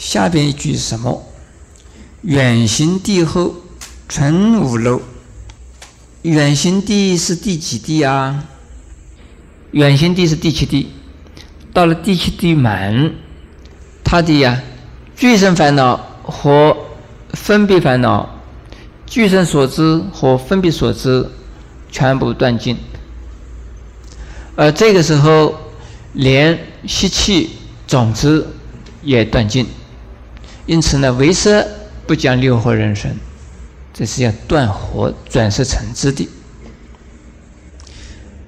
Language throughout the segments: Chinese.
下边一句是什么？远行地后存五楼。远行地是第几地啊？远行地是第七地。到了第七地满，他的呀，具生烦恼和分别烦恼，具生所知和分别所知全部断尽。而这个时候，连吸气种子也断尽。因此呢，为色不讲六合人生，这是要断活转世成之的。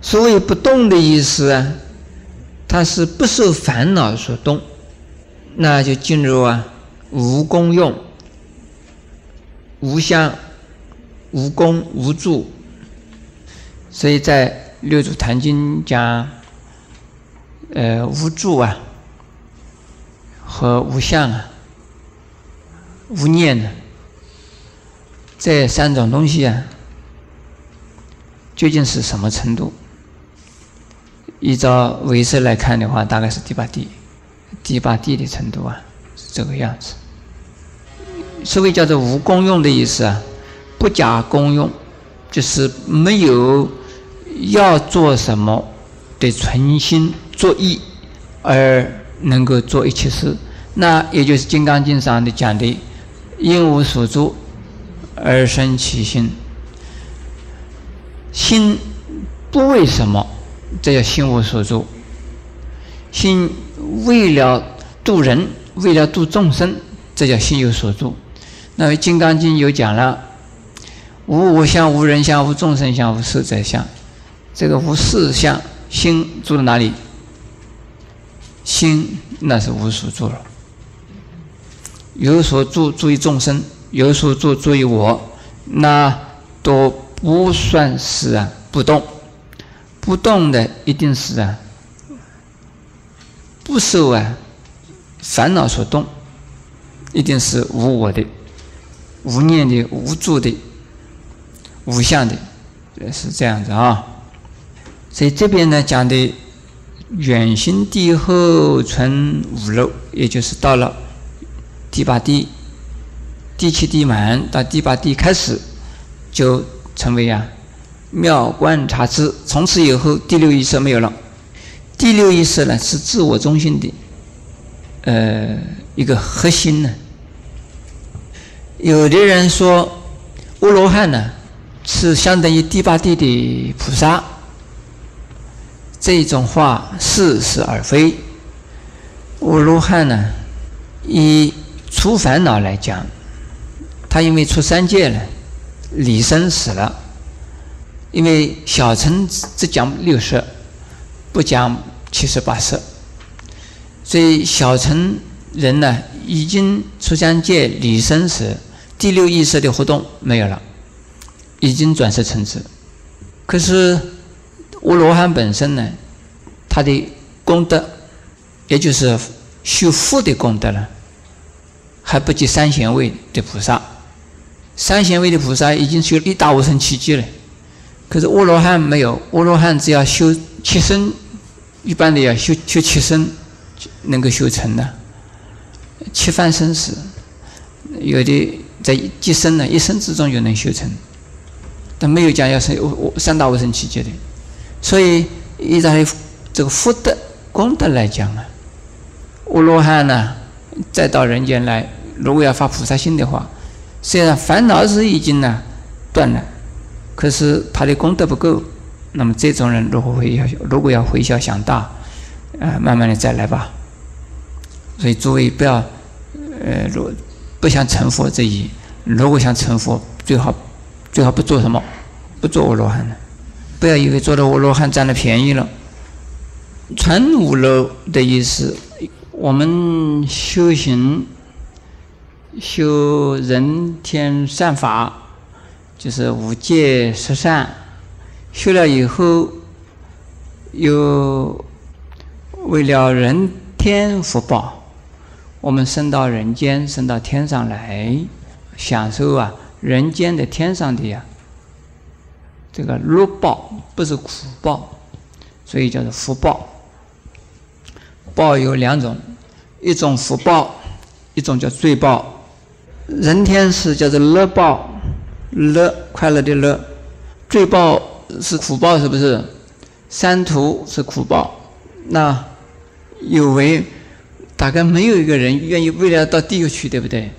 所谓不动的意思啊，它是不受烦恼所动，那就进入啊无功用、无相、无功无助。所以在《六祖坛经》讲，呃，无助啊和无相啊。无念的这三种东西啊，究竟是什么程度？依照唯识来看的话，大概是第八地，第八地的程度啊，是这个样子。所谓叫做无功用的意思啊，不假功用，就是没有要做什么的存心作意，而能够做一切事。那也就是《金刚经》上的讲的。因无所住而生其心，心不为什么？这叫心无所住。心为了度人，为了度众生，这叫心有所住。那么《金刚经》有讲了：无我相、无人相、无众生相、无寿者相。这个无事相，心住在哪里？心那是无所住了。有所住，注意众生；有所住，注意我，那都不算是啊不动。不动的一定是啊不受啊烦恼所动，一定是无我的、无念的、无助的、无相的，是这样子啊。所以这边呢讲的远行地后存五漏，也就是到了。第八地、第七地满到第八地开始，就成为啊妙观察智。从此以后，第六意识没有了。第六意识呢是自我中心的，呃，一个核心呢。有的人说，阿罗汉呢是相当于第八地的菩萨，这种话似是而非。阿罗汉呢，以除烦恼来讲，他因为出三界了，离生死了。因为小乘只讲六识，不讲七十八识，所以小乘人呢，已经出三界离生死，第六意识的活动没有了，已经转世成智。可是我罗汉本身呢，他的功德，也就是修福的功德了。还不及三贤位的菩萨，三贤位的菩萨已经修一大无生奇迹了。可是阿罗汉没有，阿罗汉只要修七身，一般的要修修七身，能够修成的。七番生死，有的在几生呢，一生之中就能修成，但没有讲要是三大无生奇迹的。所以依照这个福德功德来讲啊，阿罗汉呢。再到人间来，如果要发菩萨心的话，虽然烦恼是已经呢断了，可是他的功德不够。那么这种人如果会要，如果要回小想大，啊，慢慢的再来吧。所以诸位不要，呃，如不想成佛这一，如果想成佛，最好最好不做什么，不做阿罗汉了，不要以为做了阿罗汉占了便宜了。传五楼的意思。我们修行，修人天善法，就是五戒十善，修了以后，又为了人天福报，我们升到人间，升到天上来，享受啊人间的天上的呀，这个乐报不是苦报，所以叫做福报。报有两种。一种福报一种叫罪报，人天是叫做乐报，乐快乐的乐，罪报是苦报，是不是？三途是苦报，那有为大概没有一个人愿意为了到地狱去，对不对？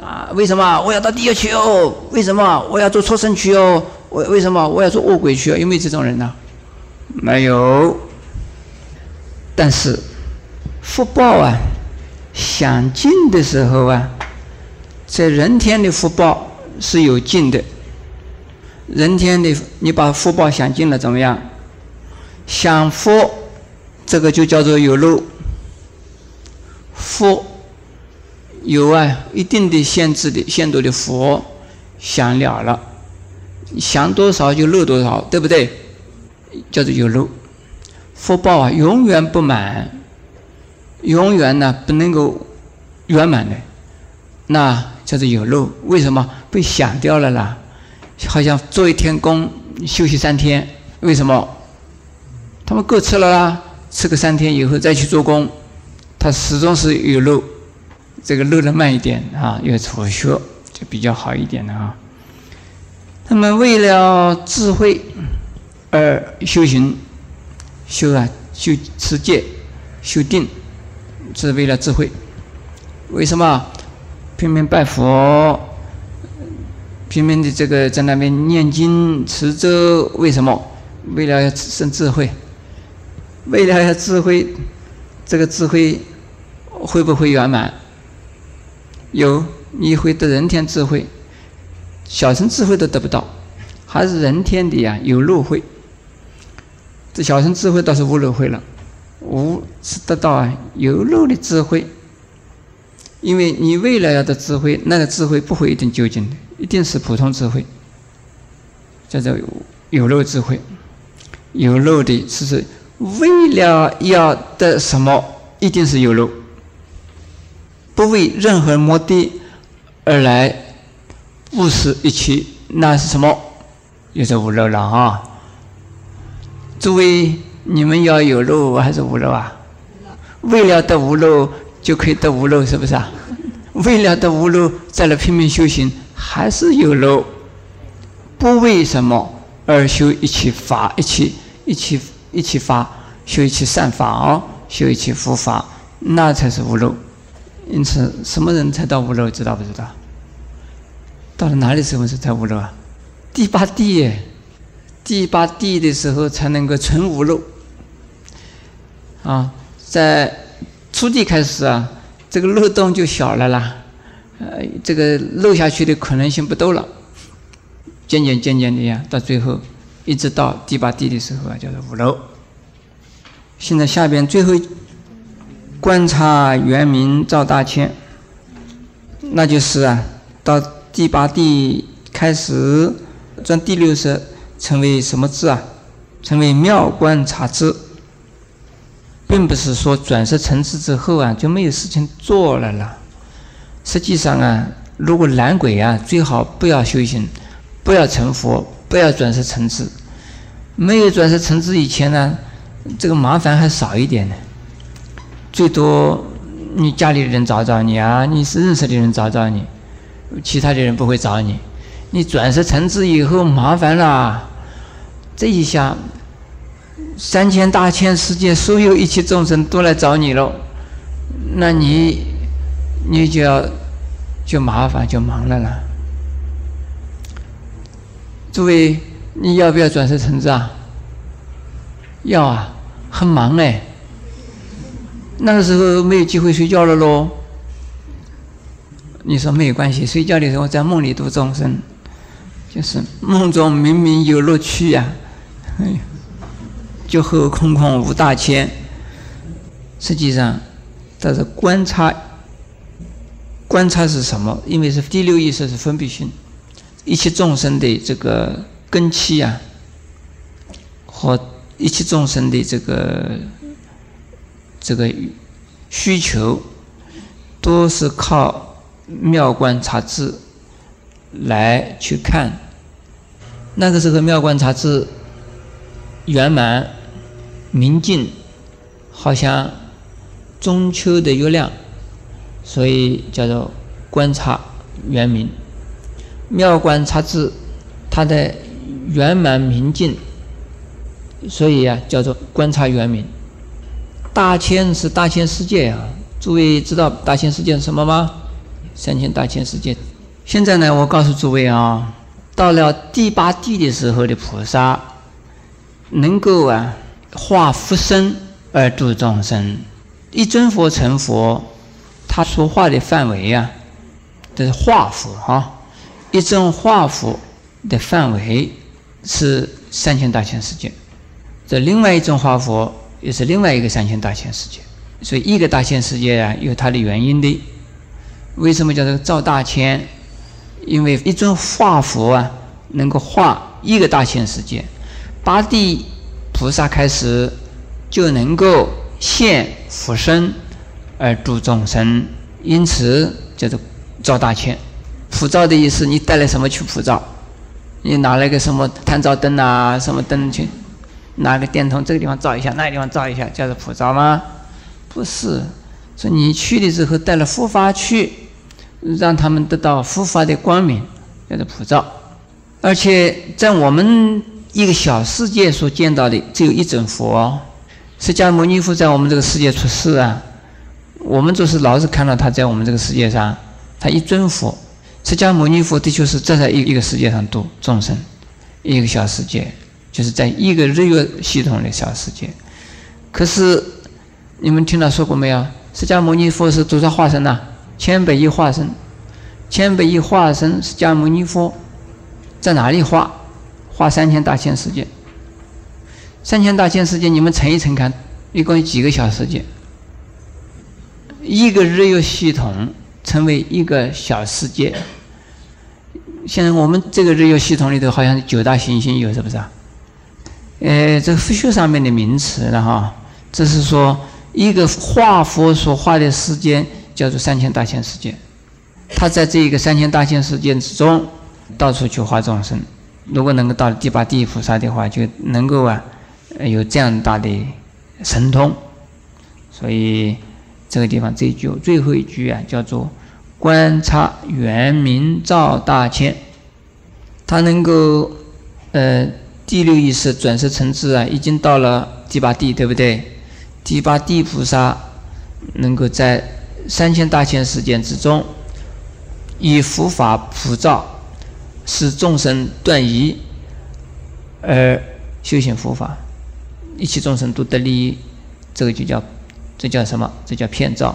啊，为什么我要到地狱去哦？为什么我要做畜生去哦？为为什么我要做恶鬼去？有没有这种人呢？没有。但是福报啊，享尽的时候啊，在人天的福报是有尽的。人天的你把福报享尽了怎么样？享福，这个就叫做有漏。福有啊一定的限制的限度的福享了了，享多少就漏多少，对不对？叫做有漏。福报啊，永远不满，永远呢不能够圆满的，那这是有漏。为什么被想掉了啦？好像做一天工休息三天，为什么？他们各吃了啦，吃个三天以后再去做工，他始终是有漏，这个漏的慢一点啊，要辍学就比较好一点的啊。他们为了智慧而修行。修啊，修持戒，修定，是为了智慧。为什么拼命拜佛，拼命的这个在那边念经持咒？为什么？为了要生智慧。为了要智慧，这个智慧会不会圆满？有，你会得人天智慧，小乘智慧都得不到，还是人天的呀？有路慧。这小乘智慧倒是无漏慧了，无是得到啊有漏的智慧，因为你未来要的智慧，那个智慧不会一定究竟的，一定是普通智慧，叫做有漏智慧。有漏的是是为了要得什么，一定是有漏，不为任何目的而来，不是一切，那是什么？也是无漏了啊。诸位，你们要有漏还是无漏啊？为了得无漏，就可以得无漏，是不是啊？为了得无漏，再来拼命修行，还是有漏。不为什么而修一起法，一起一起一起法，修一起善法哦，修一起佛法，那才是无漏。因此，什么人才到无漏？知道不知道？到了哪里时候是才无漏啊？第八地。第八地的时候才能够存无漏，啊，在初地开始啊，这个漏洞就小了啦，呃，这个漏下去的可能性不多了，渐渐渐渐的呀，到最后一直到第八地的时候啊，叫做五漏。现在下边最后观察原名赵大千，那就是啊，到第八地开始转第六识。成为什么字啊？成为妙观察智，并不是说转世成智之后啊就没有事情做了啦。实际上啊，如果懒鬼啊，最好不要修行，不要成佛，不要转世成智。没有转世成智以前呢，这个麻烦还少一点呢。最多你家里的人找找你啊，你是认识的人找找你，其他的人不会找你。你转世成智以后麻烦了。这一下，三千大千世界所有一切众生都来找你了，那你，你就要就麻烦就忙了啦。诸位，你要不要转世成智啊？要啊，很忙哎。那个时候没有机会睡觉了喽。你说没有关系，睡觉的时候在梦里度众生，就是梦中明明有乐趣呀。哎，就和空空无大千。实际上，它是观察。观察是什么？因为是第六意识是分别心，一切众生的这个根器啊，和一切众生的这个这个需求，都是靠妙观察智来去看。那个时候妙观察智。圆满、明镜，好像中秋的月亮，所以叫做观察圆明。妙观察智，它的圆满明净，所以啊叫做观察圆明。大千是大千世界啊，诸位知道大千世界是什么吗？三千大千世界。现在呢，我告诉诸位啊，到了第八地的时候的菩萨，能够啊化福身而度众生。一尊佛成佛，他说话的范围啊，这是化佛哈。一尊化佛的范围是三千大千世界，这另外一种化佛又是另外一个三千大千世界。所以一个大千世界啊，有它的原因的。为什么叫做造大千？因为一尊化佛啊，能够化一个大千世界。八地菩萨开始就能够现佛身而度众生，因此叫做造大千。普照的意思，你带来什么去普照？你拿了个什么探照灯啊，什么灯去？拿个电筒，这个地方照一下，那个地方照一下，叫做普照吗？不是，说你去的时候带了佛法去，让他们得到佛法的光明，叫做普照。而且在我们一个小世界所见到的只有一尊佛，哦释迦牟尼佛在我们这个世界出世啊，我们就是老是看到他在我们这个世界上，他一尊佛。释迦牟尼佛的确是站在一一个世界上度众生，一个小世界，就是在一个日月系统的小世界。可是你们听到说过没有？释迦牟尼佛是多少化身呐？千百亿化身，千百亿化身释迦牟尼佛在哪里化？化三千大千世界。三千大千世界，你们乘一乘看，一共有几个小世界？一个日月系统。成为一个小世界。现在我们这个日月系统里头，好像九大行星有，是不是啊？呃，这个佛学上面的名词了哈，这是说一个画佛所画的世界叫做三千大千世界。他在这一个三千大千世界之中，到处去化众生。如果能够到第八地菩萨的话，就能够啊，有这样大的神通。所以。这个地方这一句最后一句啊，叫做“观察圆明照大千”，他能够呃第六意识转世成智啊，已经到了第八地，对不对？第八地菩萨能够在三千大千世界之中，以佛法普照，使众生断疑而修行佛法，一切众生都得利益，这个就叫。这叫什么？这叫骗照。